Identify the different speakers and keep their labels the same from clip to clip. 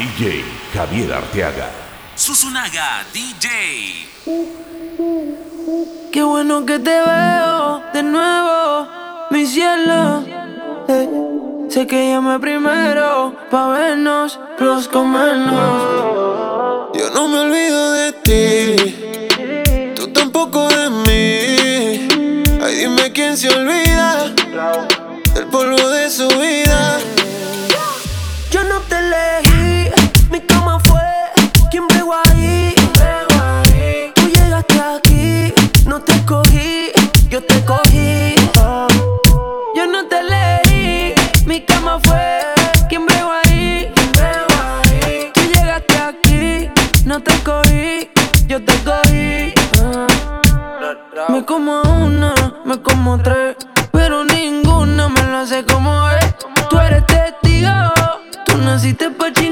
Speaker 1: DJ Javier Arteaga.
Speaker 2: Susunaga DJ.
Speaker 3: Qué bueno que te veo de nuevo, mi cielo. Eh, sé que llamé primero pa' vernos, los comernos.
Speaker 4: Yo no me olvido de ti, tú tampoco de mí. Ay, dime quién se olvida del polvo de su vida.
Speaker 3: como una, me como tres. Pero ninguna me lo hace como es. Tú eres testigo, tú naciste pa' chingar.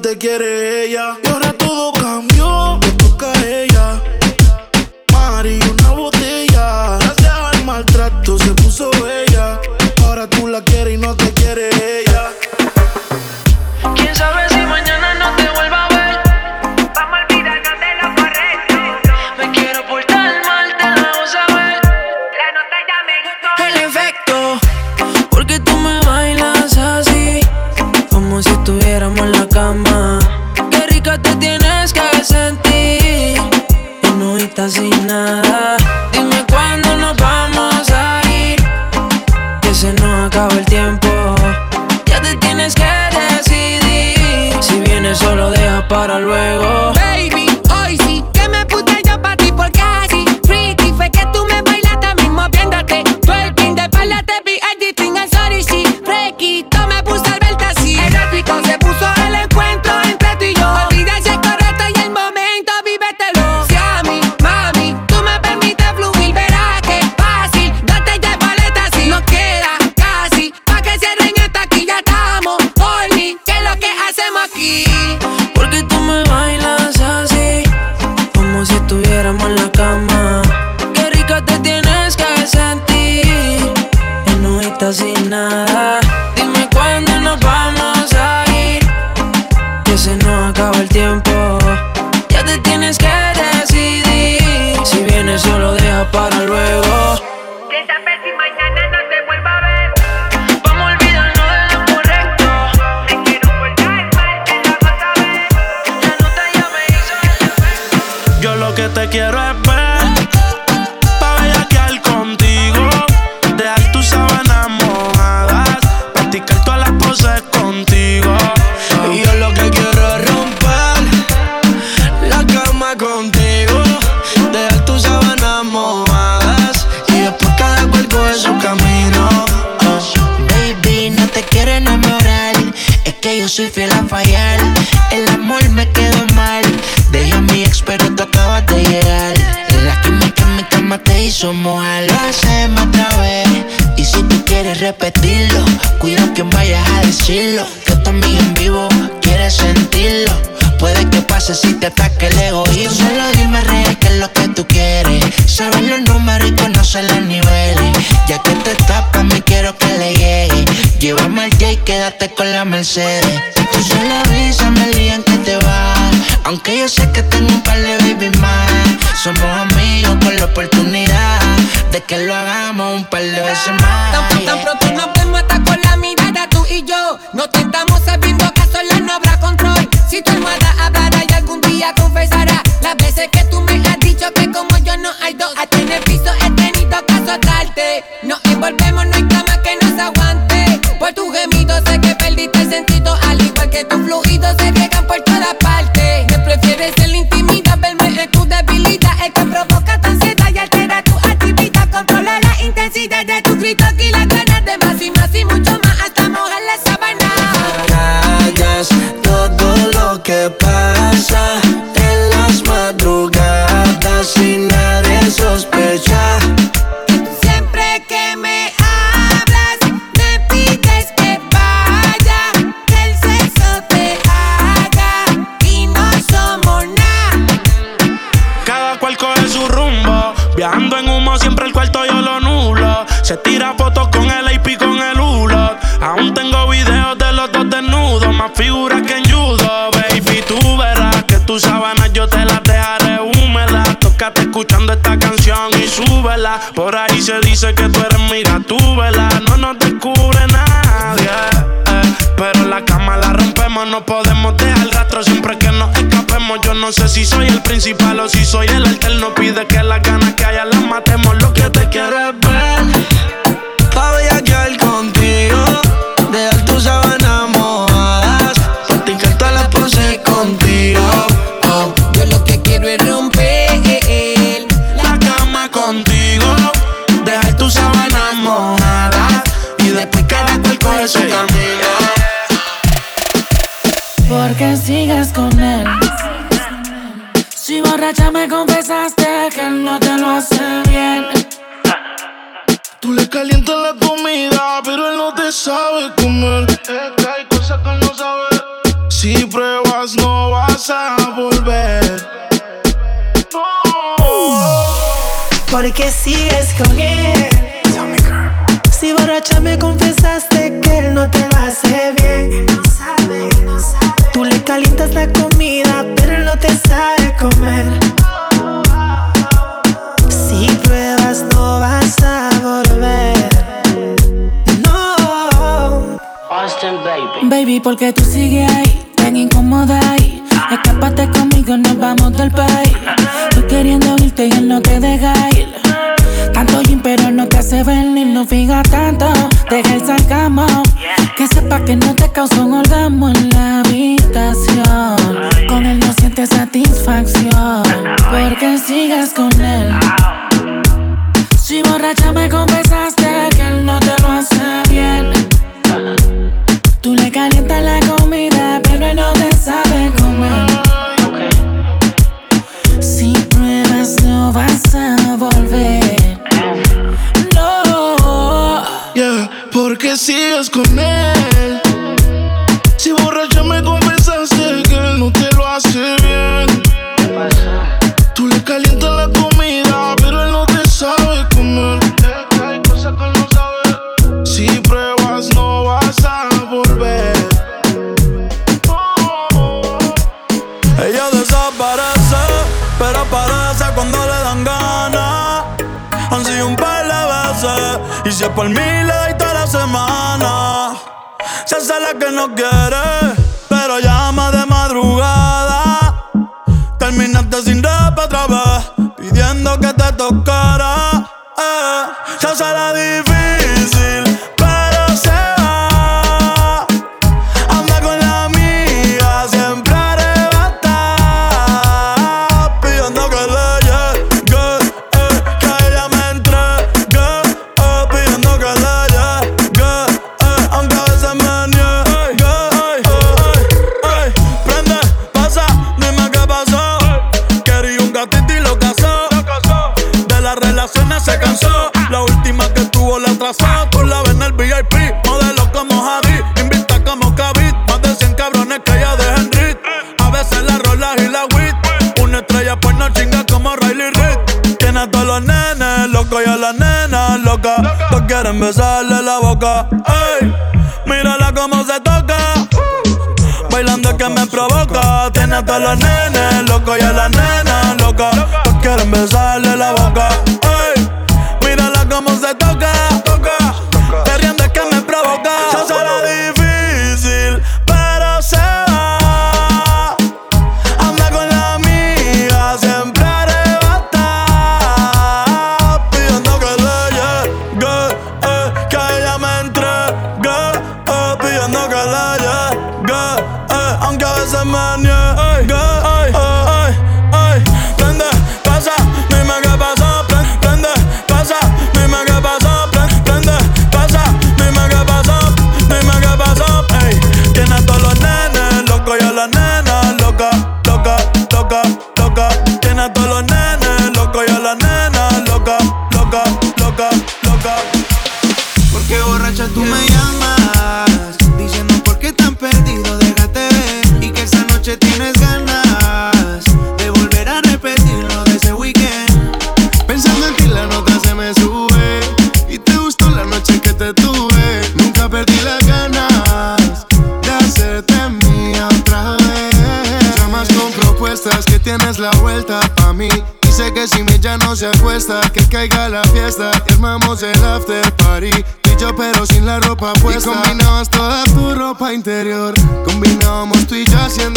Speaker 4: te
Speaker 5: quiere ella. las y después cada cual coge su camino. Oh.
Speaker 6: Baby, no te quiero enamorar, es que yo soy fiel a fallar. El amor me quedó mal, dejé a mi ex, pero tú acabas de llegar. La química en mi cama te hizo mojar, lo hacemos otra vez. Y si tú quieres repetirlo, cuida que vayas a decirlo. guiaste con la Mercedes. Y tu sola brisa me lían que te vas. Aunque yo sé que tengo un par de baby más. Somos amigos con la oportunidad de que lo hagamos un par de veces más.
Speaker 7: Tan, tan pronto nos vemos hasta con la mirada tú y yo. No tentamos sabiendo que sola no habrá control. Si tu almohada hablará y algún día confesará las veces que tú me has dicho que como yo no hay dos. Hasta en el piso he tenido que azotarte. Nos envolvemos,
Speaker 5: a
Speaker 8: todos los nenes, loco y a las nenas loca. Todos quieren besarle la boca. Ey, mírala cómo se toca. Bailando que me provoca. Tiene a todos los nenes, loco y a las nenas loca. Todos quieren besarle la boca.
Speaker 4: ropa puesta. Y combinabas toda tu ropa interior. Combinábamos tú y yo haciendo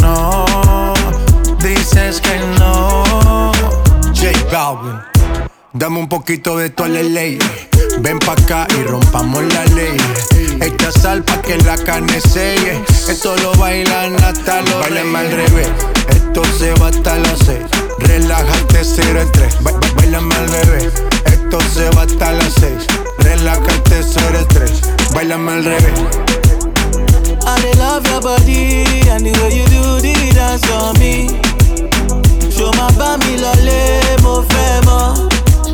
Speaker 9: no,
Speaker 10: dices que no. J Balvin, dame un poquito de tu ley. Ven pa' acá y rompamos la ley. Echa sal pa' que la carne selle. Esto lo bailan hasta los Bailen al revés. Esto se va hasta las seis. Relájate, cero el tres. Ba bailame al revés. Esto se va hasta las seis. Relájate, cero el tres. Bailame al revés
Speaker 3: they love your body and the way you do the dance on me. Yo más pa' mi lo lemo femo.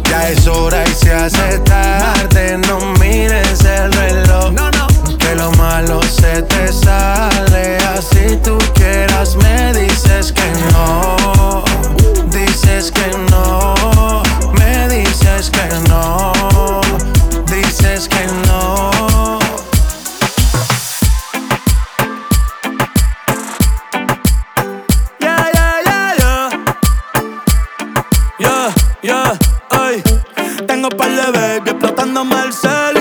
Speaker 10: Ya es hora y se hace tarde, no mires el reloj. No, no. Que lo malo se te sale, así tú quieras me dices que no, dices que no, me dices que no, dices que no.
Speaker 8: Baby explotándome el cel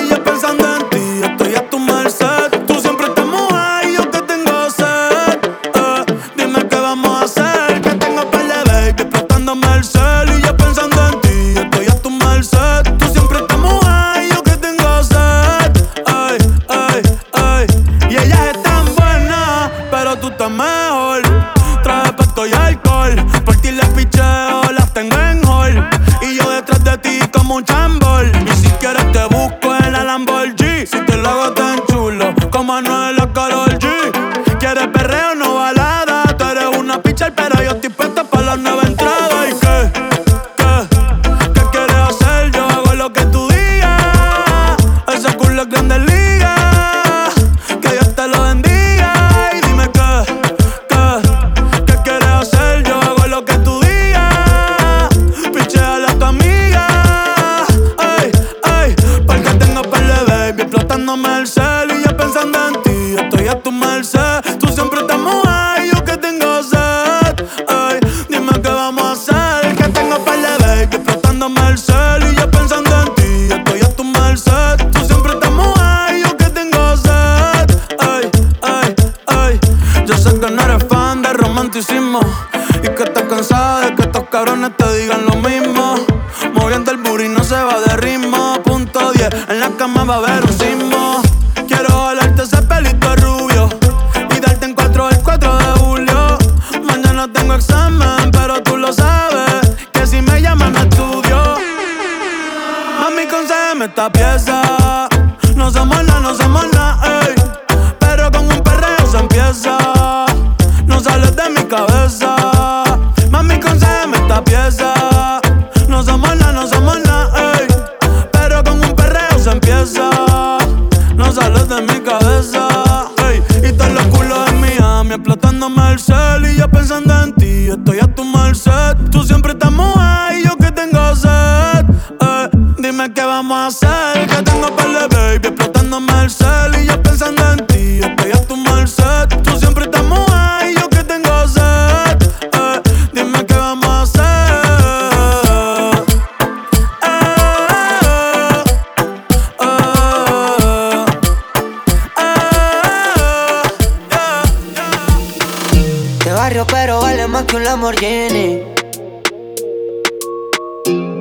Speaker 11: más que un Lamborghini.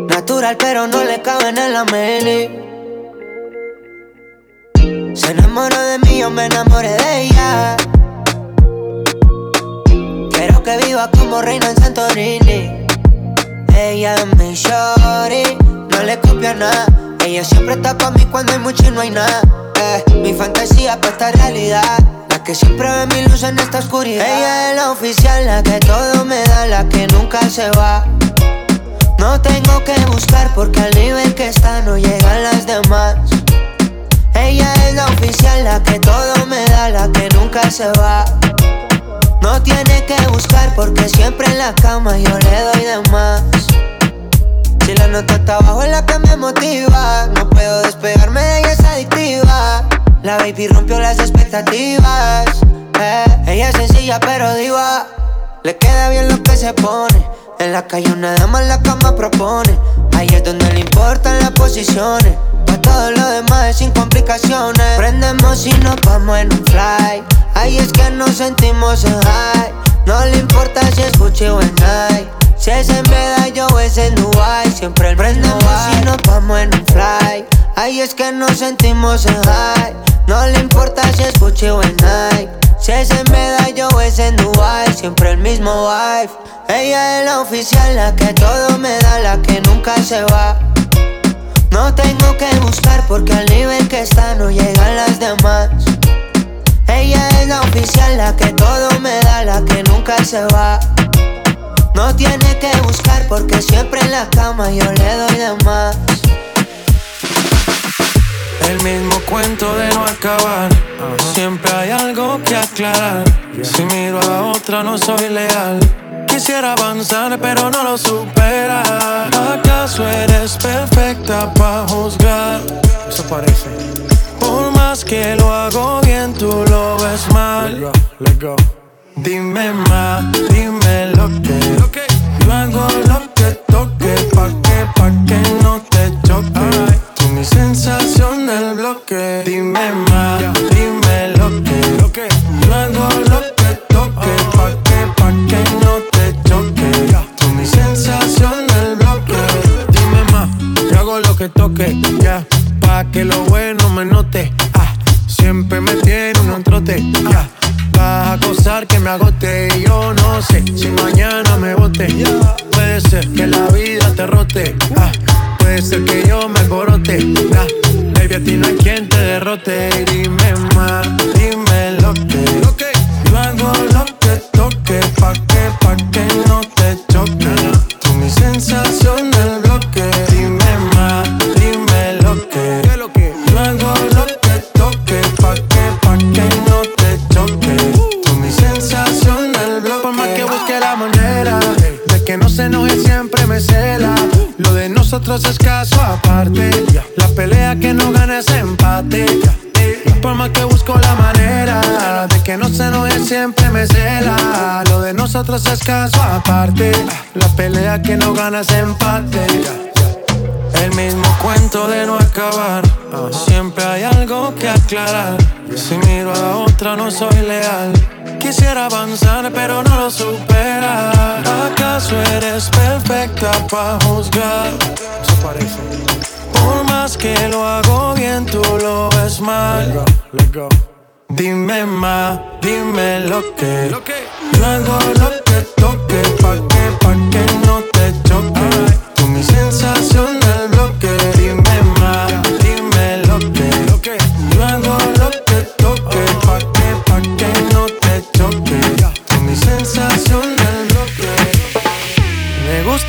Speaker 11: Natural, pero no le cabe en la mini. Se enamoró de mí, yo me enamoré de ella. Quiero que viva como reina en Santorini. Ella es mi no le copia nada. Ella siempre está pa' mí cuando hay mucho y no hay nada. Eh, mi fantasía pa' esta realidad. Que siempre ve mi luz en esta oscuridad. Ella es la oficial, la que todo me da, la que nunca se va. No tengo que buscar porque al nivel que está no llegan las demás. Ella es la oficial, la que todo me da, la que nunca se va. No tiene que buscar porque siempre en la cama yo le doy de más. Si la nota está abajo es la que me motiva. No puedo despegarme de ella, es adictiva. La baby rompió las expectativas. eh. Ella es sencilla pero diva. Le queda bien lo que se pone. En la calle una dama en la cama propone. Ahí es donde le importan las posiciones. Pa' todo lo demás es sin complicaciones. Prendemos y nos vamos en un fly. Ahí es que nos sentimos en high. No le importa si es Gucci o en Nike. Si es en Medallo o es en Dubai. Siempre el prendemos y nos vamos en un fly. Ahí es que nos sentimos en high. No le importa si es Gucci o en Nike. Si es en Medallo o es en Dubai, siempre el mismo vibe. Ella es la oficial, la que todo me da, la que nunca se va. No tengo que buscar porque al nivel que está no llegan las demás. Ella es la oficial, la que todo me da, la que nunca se va. No tiene que buscar porque siempre en la cama yo le doy de más.
Speaker 10: El mismo cuento de no acabar. Siempre hay algo que aclarar. Si miro a otra, no soy leal. Quisiera avanzar, pero no lo supera. ¿Acaso eres perfecta para juzgar? Eso parece. Por más que lo hago bien, tú lo ves mal. Dime más, dime lo que. Yo hago lo que toque pa' que que
Speaker 9: soy sensación del bloque. Dime más, dime lo que. Hago lo que
Speaker 10: toque.
Speaker 9: Pa' que, pa' que no te choque. Tú mi sensación del bloque. Dime más, yo hago
Speaker 10: lo que toque. Ya, pa' que lo bueno me note. Ah, siempre me tiene un trote. Ya. Yeah. Vas a gozar que me agote y yo no sé si mañana me bote. Puede ser que la vida te rote. Ah, Puede ser que yo me corote, ah. Baby, a ti no hay quien te derrote. Dime nosotros es caso aparte. La pelea que no gana es empate. Por más que busco la manera de que no se enoje, siempre me cela. Lo de nosotros es caso aparte. La pelea que no gana es empate. El mismo cuento de no acabar. Siempre hay algo que aclarar. Si miro a otra, no soy leal. Quisiera avanzar, pero no lo supera. ¿Acaso eres perfecta para juzgar? Por más que lo hago bien, tú lo ves mal. Dime más, dime lo que. Yo hago lo que toque, pa' que, pa' que no te choque. Tú mi sensación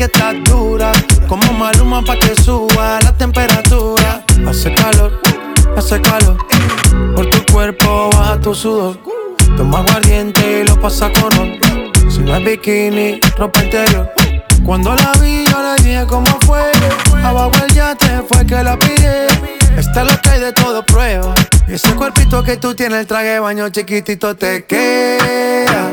Speaker 10: Que estás dura. Como maluma pa' que suba la temperatura. Hace calor, hace calor. Por tu cuerpo baja tu sudor. Toma aguardiente y lo pasa con ron. Si no es bikini, ropa interior. Cuando la vi, yo le dije cómo fue. Abajo el yate fue que la pillé. Esta es lo que hay de todo prueba. Ese cuerpito que tú tienes, el traje baño chiquitito te queda.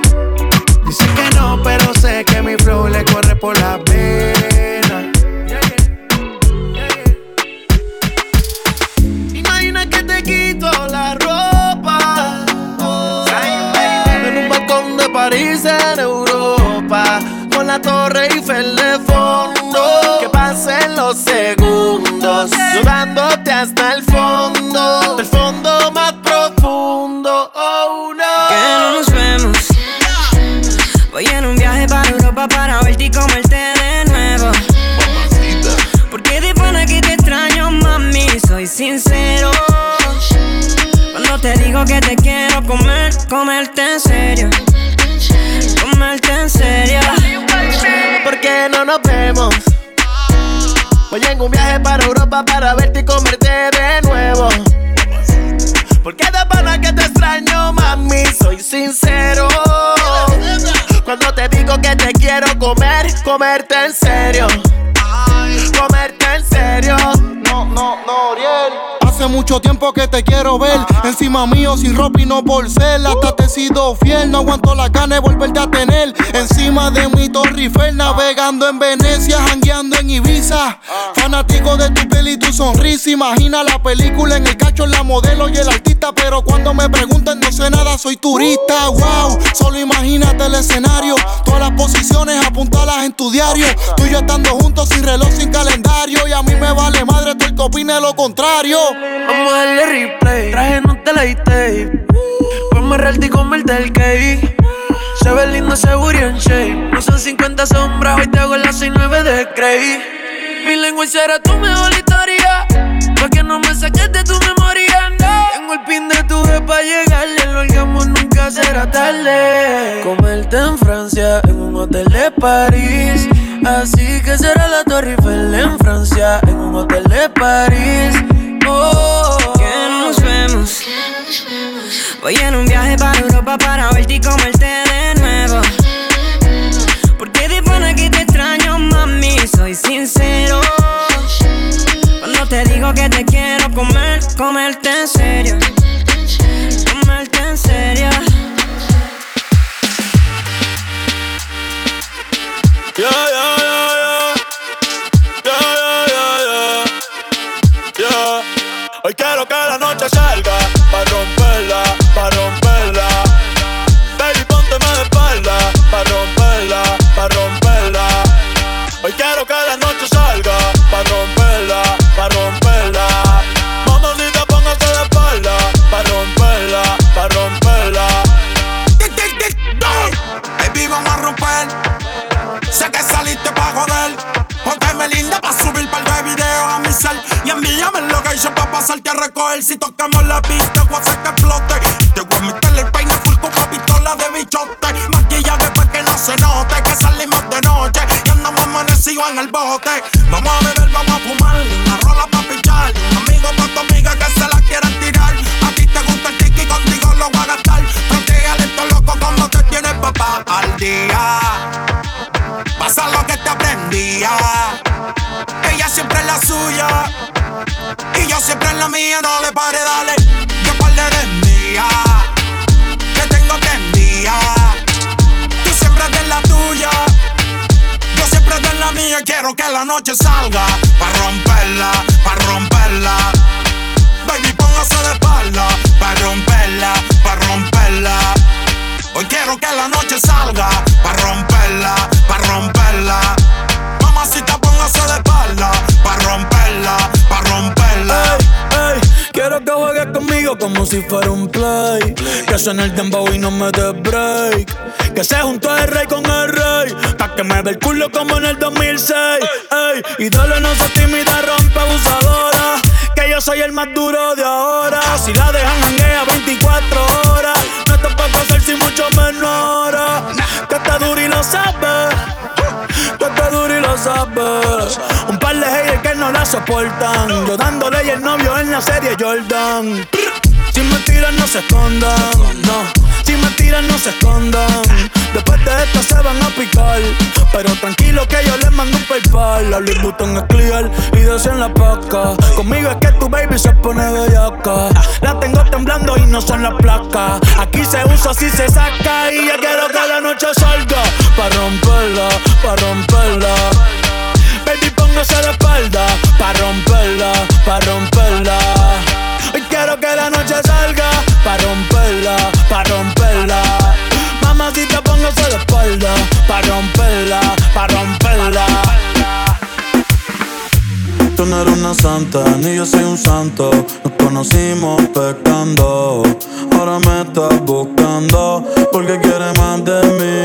Speaker 10: Dicen
Speaker 12: Voy en un viaje para Europa para verte y comerte de nuevo. Porque de pana que te extraño, mami, soy sincero. Cuando te digo que te quiero comer, comerte en serio.
Speaker 13: Mucho tiempo que te quiero ver. Encima mío, sin ropa y no por ser. Hasta te he sido fiel. No aguanto la gana de volverte a tener. Encima de mi Torre Eiffel, navegando en Venecia, jangueando en Ibiza. Fanático de tu piel y tu sonrisa. Imagina la película en el cacho, la modelo y el artista. Pero cuando me preguntan, no sé nada, soy turista. Wow, solo imagínate el escenario. Todas las posiciones apuntalas en tu diario. Tú y yo estando juntos sin reloj, sin calendario. Y a mí me vale madre, tú el que opine lo contrario.
Speaker 5: Vamos a darle replay. Traje no te la tape. Vamos a y comerte el cake. Se ve lindo ese booty en shape. No son 50 sombras, hoy te hago las 69 de Cray. Mi lengua será tu mejor historia. Pa' que no me saques de tu memoria, no. Tengo el pin de tu vez pa' llegarle. Lo hagamos nunca será tarde. Comerte en Francia, en un hotel de París. Así que será la Torre Eiffel en Francia, en un hotel de París. Oh,
Speaker 12: Que nos vemos. Voy en un viaje para Europa para verte y comerte soy sincero. Cuando te digo que te quiero comer, comerte en serio. Comerte en serio.
Speaker 8: Yeah, yeah, yeah, yeah. Yeah, yeah, yeah, yeah. Hoy quiero que la noche salga
Speaker 14: bichote. Maquillaje pa' que no se note que salimos de noche. Y andamos amanecidos en el bote. Vamos a beber, vamos a fumar. Una rola pa' pichar. Un amigo pa' tu amiga que se la quieran tirar. A ti te gusta el tiki, contigo lo voy a gastar. Protégale esto loco como te tienes papá al día. Pasa lo que te aprendía. Ella siempre es la suya. Y yo siempre en la mía. No le pare, dale. La noche salga. Pa' romperla, pa' romperla.
Speaker 8: Si fuera un play. Que suene el dembow y no me dé break. Que se juntó el rey con el rey. Pa' que me ve el culo como en el 2006. Ey, dale, no se tímida, rompe abusadora. Que yo soy el más duro de ahora. Si la dejan hanguea 24 horas. No te puedo hacer sin mucho menor. Que está duro y lo sabes. Que está duro y lo sabes. Un par de haters que no la soportan. Yo dándole y el novio en la serie Jordan. Si me tiran, no se escondan. No. Si me tiran, no se escondan. Después de esto se van a picar. Pero tranquilo que yo les mando un PayPal. La Louis Vuitton es clear y en la paca. Conmigo es que tu baby se pone bellaca. La tengo temblando y no son las placas. Aquí se usa si se saca. Y yo quiero que la noche salga. Pa' romperla, pa' romperla. Baby, póngase de espalda. Pa' romperla, pa' romperla. Hoy quiero que la noche salga Pa' romperla, pa' romperla. Mamacita póngase de espalda Pa' romperla, pa' romperla. Tú no eres una santa, ni yo soy un santo. Nos conocimos pecando Ahora me estás buscando Porque quieres más de mí.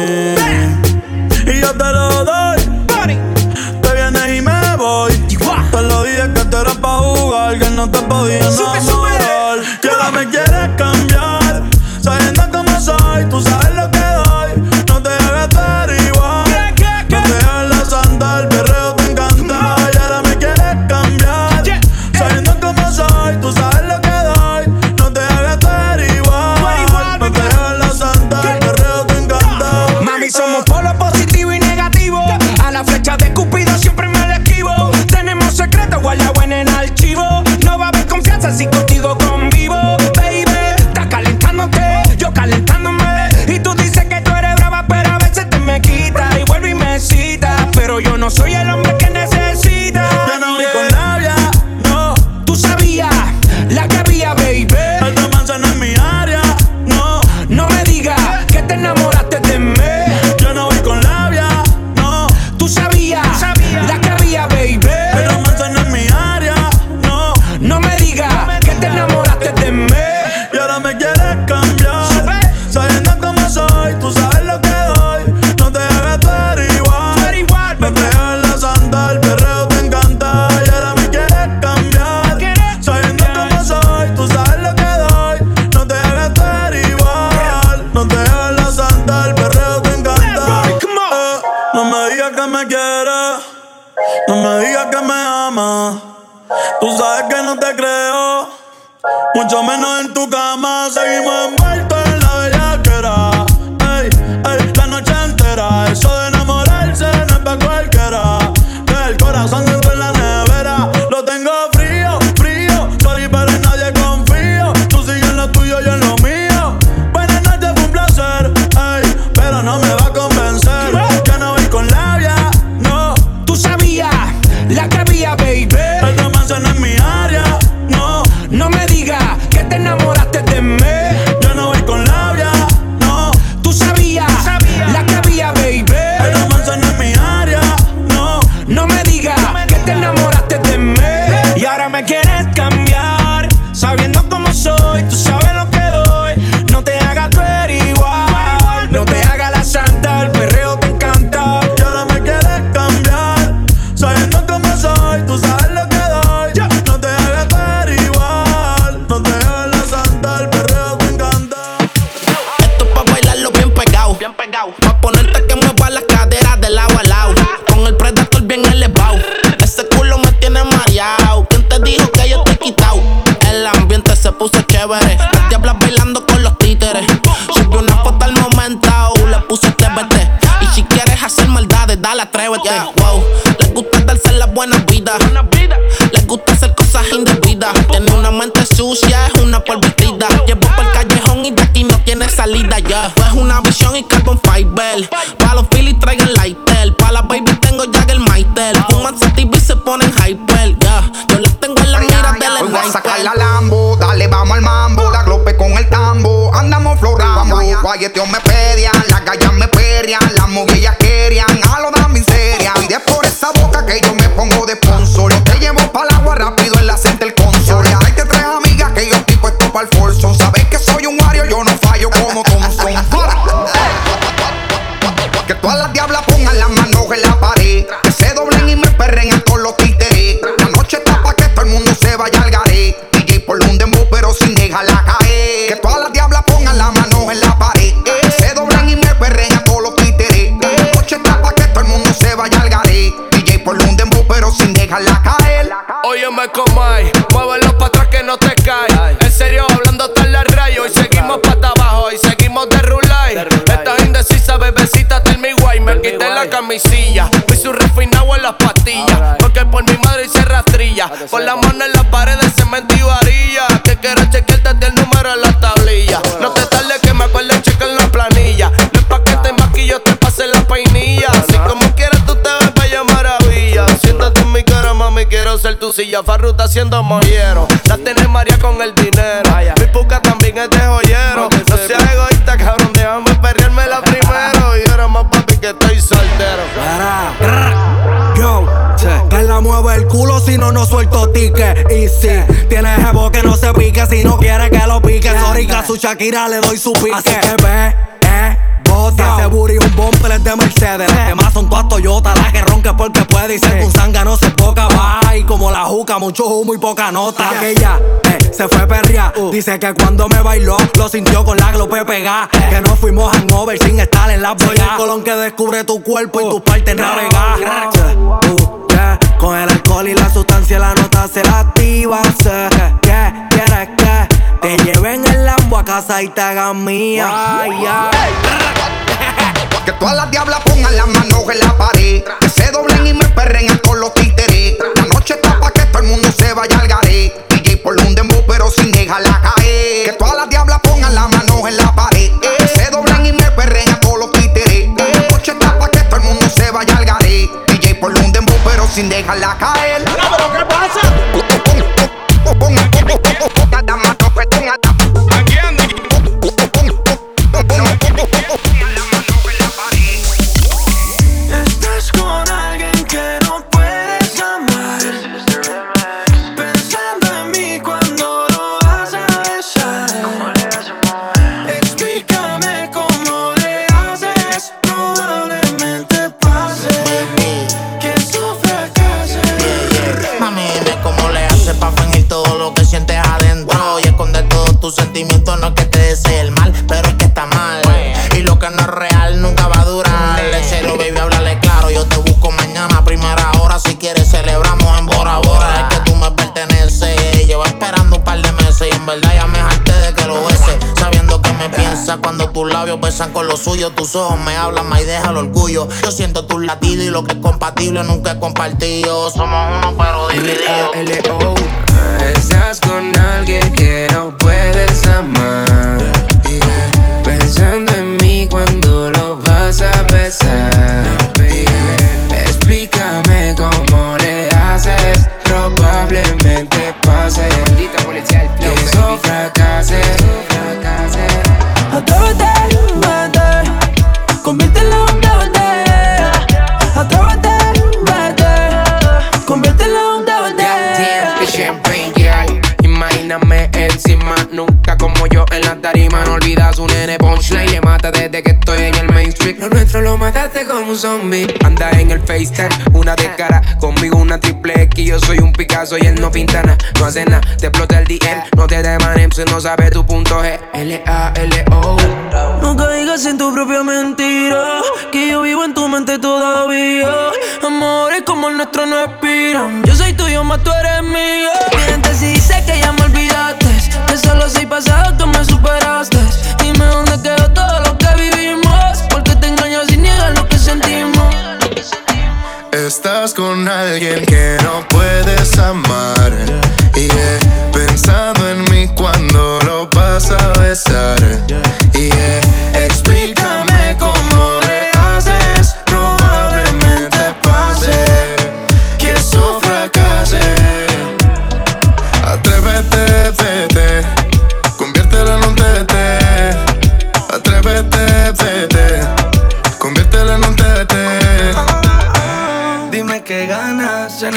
Speaker 15: Villa Farruta haciendo mollero. La tiene María con el dinero. Mi puca también es de joyero. No seas egoísta, cabrón, déjame perrearme la primero. Y ahora más papi que estoy soltero. Para.
Speaker 9: Yo, que
Speaker 16: la mueve el culo si no, no suelto ticket. Y si tienes jevo que no se pique, si no quiere que lo pique. Sorry, su Shakira le doy su pique. Así que ve, eh. Bota, ese booty un bumper de Mercedes. Las demás son todas Toyota, la que ronca porque puede. Y ser un zanga no se poca, va. Y como la juca, mucho humo y poca nota. Aquella, eh, se fue perria. Dice que cuando me bailó, lo sintió con la glope pegada. Que no fuimos hangover sin estar en la boya. el colón que descubre tu cuerpo y tu parte navegar. Uh, yeah. Con el alcohol y la sustancia, la nota se la activa. Sé que quieres que te lleven el lambo a casa y te hagan mía. Ay, ay.
Speaker 17: Que todas las diablas pongan las manos en la pared. Que se doblen y me perren con los títeres. La noche está pa' que todo el mundo se vaya al garé. DJ por un dembow pero sin dejarla caer. Que todas las diablas pongan las manos en la pared. Que se doblen y me perren con los títeres. La noche está pa' que todo el mundo se vaya al garé. DJ por un dembow pero sin dejarla caer.
Speaker 5: Con
Speaker 18: los suyos Tus ojos me hablan más y deja el orgullo. Yo siento tus latidos y lo que es compatible nunca es compartido. Somos uno pero divididos
Speaker 19: L.O. Estás con alguien que desde que estoy en el mainstream. Lo nuestro lo mataste como un zombie. Anda en el FaceTime, una de cara. Conmigo una triple X. Yo soy un Picasso y él no pinta nada. No hace nada, te explota el DM. No te demanen si no sabes tu punto G. L-A-L-O.
Speaker 5: No caigas en tu propia mentira. Que yo vivo en tu mente todavía. Amores como el nuestro no expiran. Yo soy tuyo, más tú eres mío. Mientes y dice que ya me olvidaste. Solo soy pasado, tú me superaste. Dime dónde quedó todo lo que vivimos. Porque te engañas y niegas lo que sentimos.
Speaker 20: Estás con alguien que no puedes amar. Y yeah, pensando en mí cuando lo vas a besar. Y yeah, explícame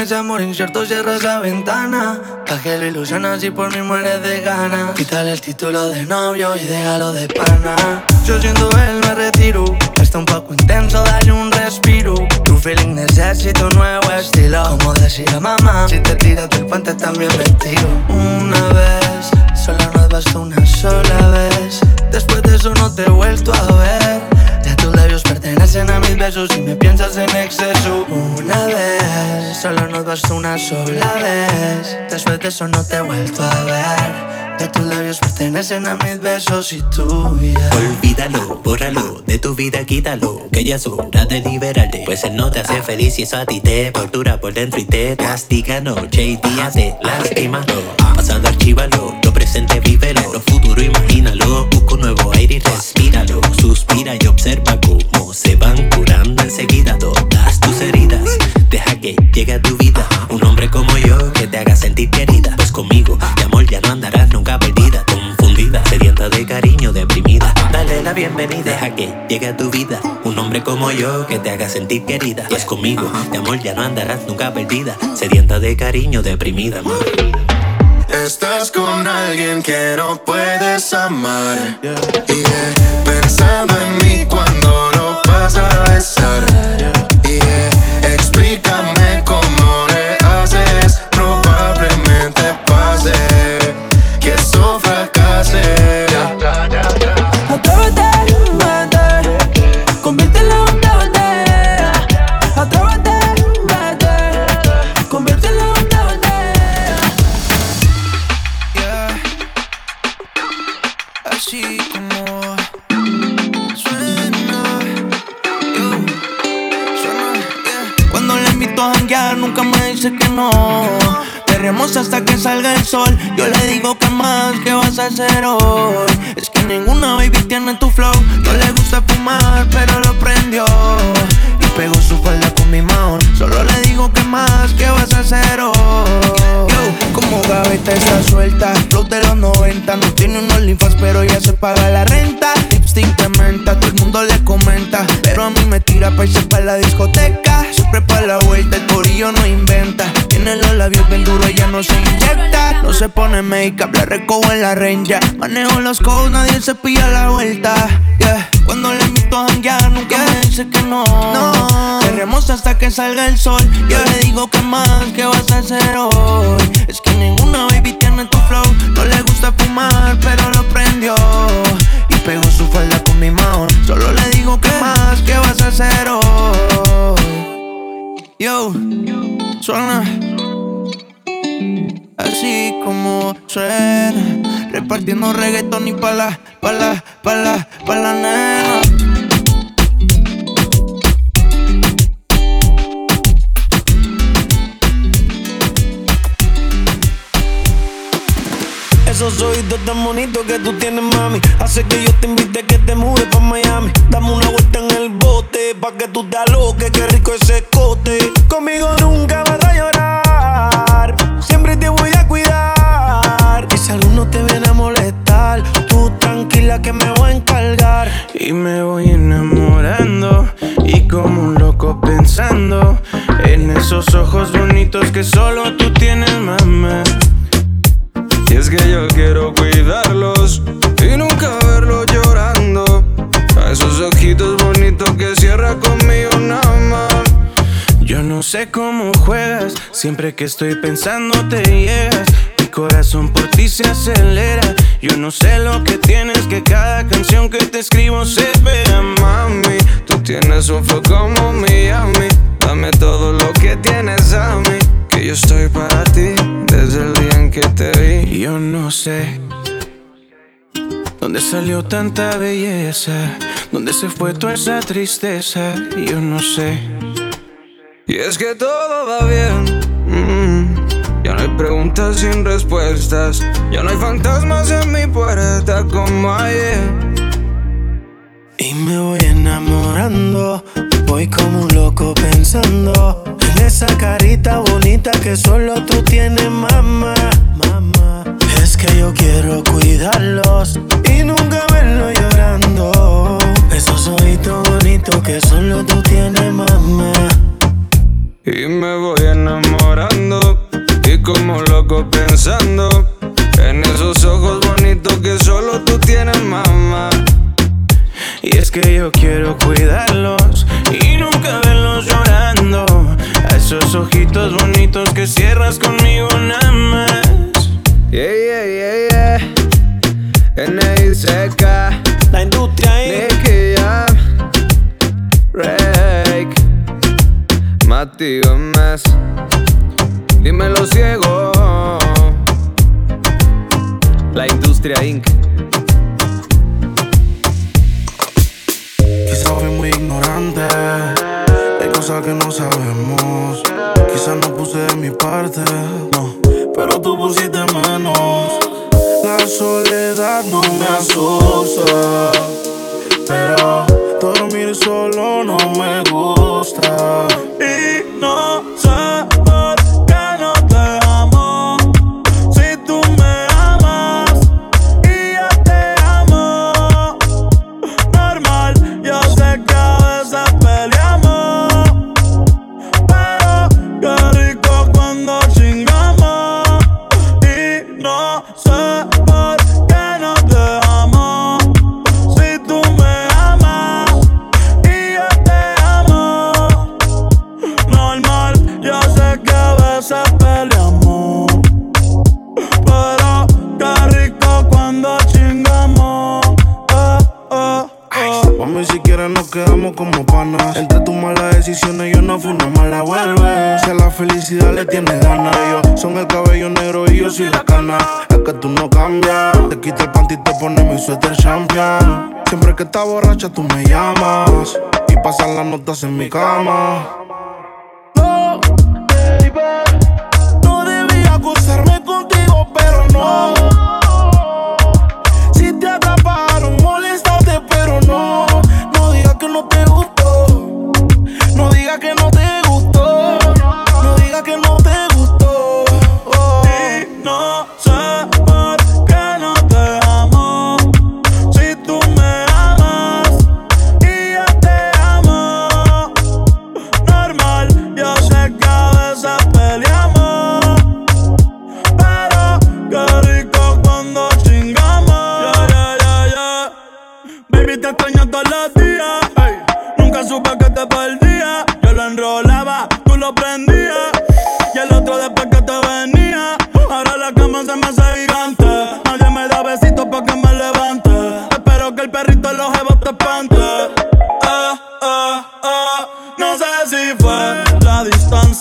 Speaker 5: ese amor incierto cierras la ventana. Pa' que lo ilusionas y por mí mueres de ganas Quítale el título de novio y déjalo de pana. Yo siendo él me retiro. Está un poco intenso, dale un respiro. Tu feeling necesito un nuevo estilo. Como decía mamá Si te tiras del puente también me tiro. Una vez, solo nos basta una sola vez. Después de eso no te he vuelto a ver ya tus labios pertenecen a mis besos y me piensas en exceso. Una vez, solo nos basta una sola vez. Después de eso no te he vuelto a ver. Ya tus labios pertenecen a mis besos y tú ya
Speaker 21: Olvídalo, bórralo, de tu vida quítalo Que ya es hora de liberarte. Pues él no te hace feliz y eso a ti te tortura por dentro y te castiga Noche y día. Te lastima Pasado archívalo, lo presente vívelo. Lo futuro imagínalo, busca un nuevo aire y respíralo. Suspira y observa cómo se van curando enseguida todas tus heridas. Deja que llegue a tu vida un hombre como yo que te haga sentir querida. Pues conmigo, de amor ya no andarás la bienvenida. Deja que llegue a tu vida un hombre como yo que te haga sentir querida. Pues conmigo, de amor ya no andarás nunca perdida. Sedienta de cariño, deprimida, amor.
Speaker 20: Estás con alguien que no puedes amar. Y he pensado en mí cuando lo vas a besar.
Speaker 4: Dice que no. Perreamos hasta que salga el sol. Yo le digo que más, ¿qué vas a hacer hoy? Es que ninguna baby tiene tu flow. No le gusta fumar, pero lo prendió. Y pegó su falda con mi mount. Solo le digo que más, ¿qué vas a hacer hoy? Yo, como gaveta está suelta. Flow de los 90. No tiene unos linfas, pero ya se paga la renta. Lipstick de menta, todo el mundo le comenta. Mí me tira pa' irse pa' la discoteca. Siempre pa' la vuelta, el corillo no inventa. Tiene los labios bien duros, ella no se inyecta. No se pone make-up, la recojo en la renja. Manejo los codes, nadie se pilla la vuelta. Yeah. Cuando le invito a janguear, nunca me dice que no. No. Perremos hasta que salga el sol. Yo le digo que más, ¿qué vas a hacer hoy? Es que ninguna baby tiene tu flow. No le gusta fumar, pero lo prendió. Pegó su falda con mi mano. Solo le digo que más, ¿qué vas a hacer hoy? Yo, suena así como suena. Repartiendo reggaetón y pa' la, pa' la, pa' nena.
Speaker 8: Esos oídos tan bonitos que tú tienes, mami. Hace que yo te invite a que te mudes pa' Miami. Dame una vuelta en el bote, pa' que tú te aloques, qué rico ese cote. Conmigo nunca vas a llorar. Siempre te voy a cuidar. Y si alguno te viene a molestar, tú tranquila que me voy a encargar.
Speaker 4: Y me voy enamorando y como un loco pensando en esos ojos bonitos que solo tú tienes, mamá. Y es que yo quiero cuidarlos y nunca verlos llorando. A esos ojitos bonitos que cierra conmigo nada más. Yo no sé cómo juegas, siempre que estoy pensando te llegas. Mi corazón por ti se acelera. Yo no sé lo que tienes, que cada canción que te escribo se vea, mami. Tú tienes un flow como Miami. Dame todo lo que tienes a mí. Que yo estoy para ti Yo no sé. ¿Dónde salió tanta belleza? ¿Dónde se fue toda esa tristeza? Yo no sé. Y es que todo va bien. mm. Ya no hay preguntas sin respuestas. Ya no hay fantasmas en mi puerta como ayer.
Speaker 8: Y me voy enamorando, voy como un loco pensando en esa carita bonita que solo tú tienes, mamá. Mamá, es que yo quiero cuidarlos y nunca verlos llorando. Esos ojitos bonitos que solo tú tienes, mamá.
Speaker 4: Y me voy enamorando y como loco pensando en esos ojos bonitos que solo tú tienes, mamá. Y es que yo quiero cuidarlos y nunca verlos llorando. A esos ojitos bonitos que cierras conmigo nada más.
Speaker 22: Yeah, yeah, yeah, yeah. N.I.C.K.
Speaker 8: La industria ahí.
Speaker 22: Nicky Jam. Rake. Mati Gómez. Dímelo ciego. La industria Inc.
Speaker 3: Fui muy ignorante. Hay cosas que no sabemos. Quizás no puse de mi parte. No, pero tú pusiste menos. La soledad no me asusta. Pero dormir solo no me gusta.
Speaker 8: Y no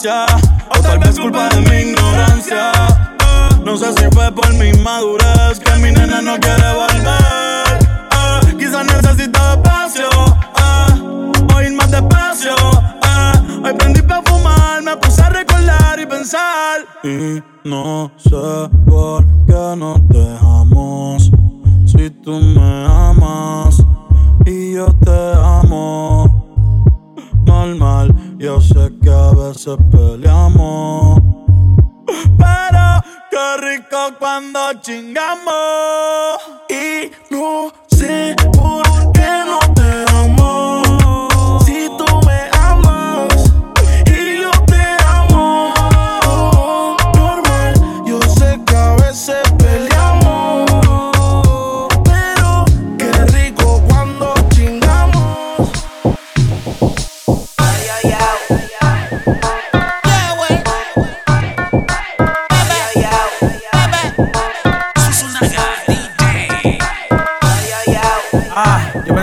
Speaker 8: O tal vez culpa de mi ignorancia. Ah, No sé si fue por mi madurez que mi nena no quiere volver. Ah, Quizás necesita espacio. ah, o ir más despacio. ah. Hoy prendí pa' fumar, me puse a recordar y pensar. Y no sé por qué nos dejamos. Si tú me amas y yo te amo. Normal, yo sé que a veces peleamos. Pero qué rico cuando chingamos.
Speaker 5: Y no por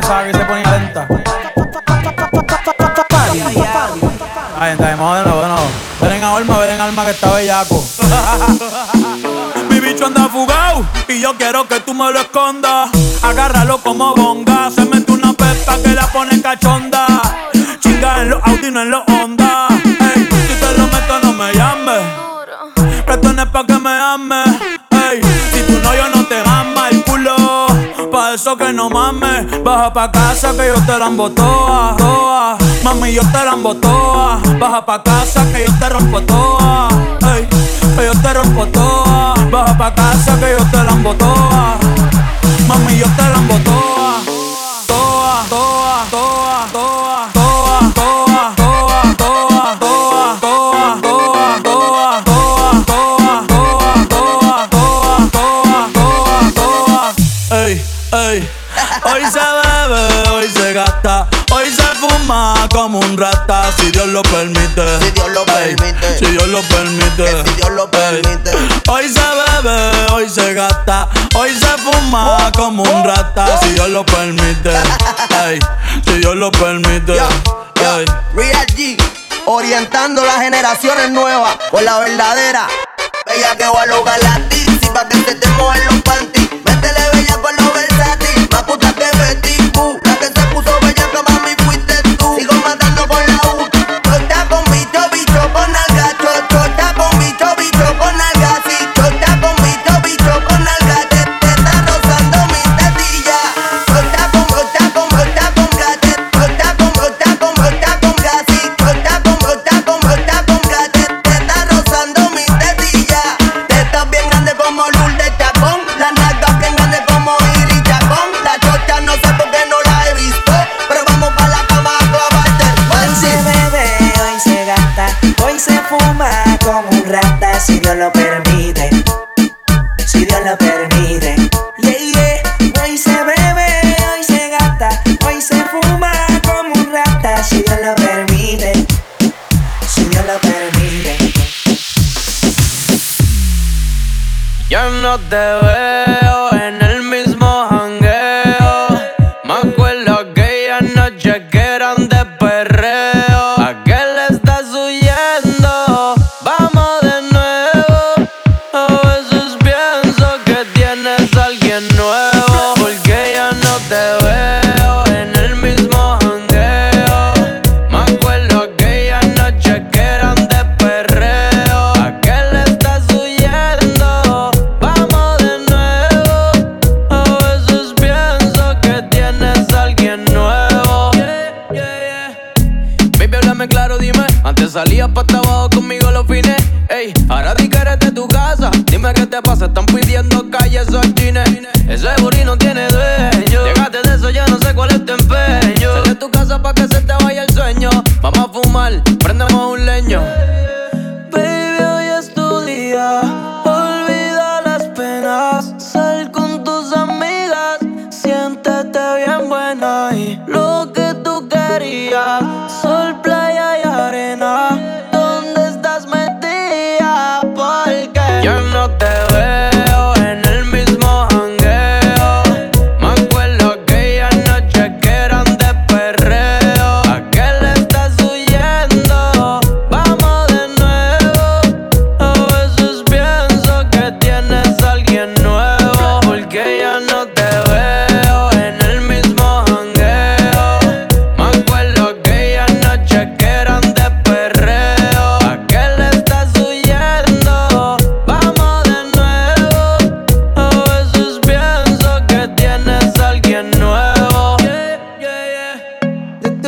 Speaker 5: Que
Speaker 23: se ponía lenta. Ay, entramos de nuevo, de nuevo. Ven en alma, ven en alma que está bellaco.
Speaker 8: Mi bicho anda fugado y yo quiero que tú me lo escondas. Agárralo como bonga. Se mete una pepa que la pone cachonda. Chinga en los Audi, no en los Honda. Ey, si te lo meto, no me llames. Esto no es pa' que me ames. Ey, si tú no, yo no te. Pa' eso que no mames. Baja pa' casa que yo te la toa. Mami, yo te la toa. Baja pa' casa que yo te rompo toa. Ey, que yo te rompo toa. Baja pa' casa que yo te la toa. Mami, yo te la. Toa, si Dios lo permite. Si Dios lo permite. Si Dios lo permite. si Dios lo permite. Hoy se bebe, hoy se gasta, hoy se fuma como un rata, si Dios lo permite. Ey, si Dios lo permite. Ey.
Speaker 24: Real G, orientando las generaciones nuevas con la verdadera. Bella que va a lograr la tizi pa' que se te mojen los panties. no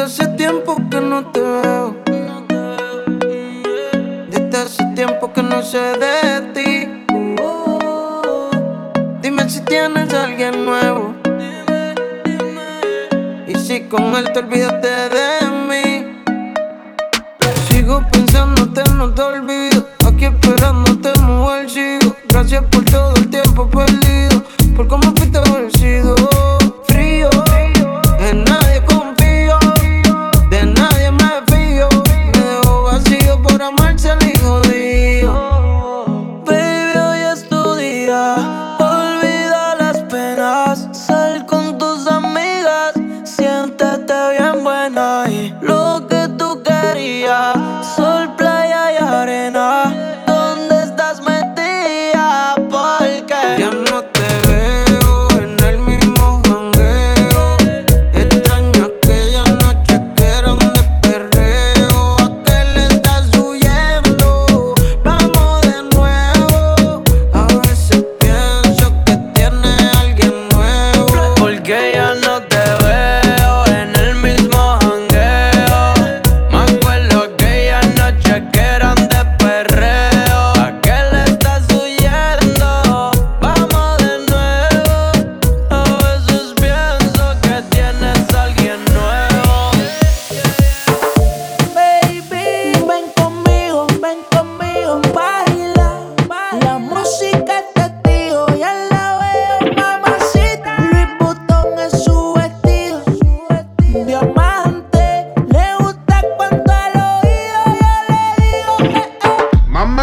Speaker 5: hace tiempo que no te veo. Desde hace tiempo que no sé de ti. Dime si tienes a alguien nuevo. Y si con él te olvidaste de mí. Sigo pensándote, no te olvido. Aquí esperándote, mujer, sigo. Gracias por todo el tiempo perdido. Por cómo fuiste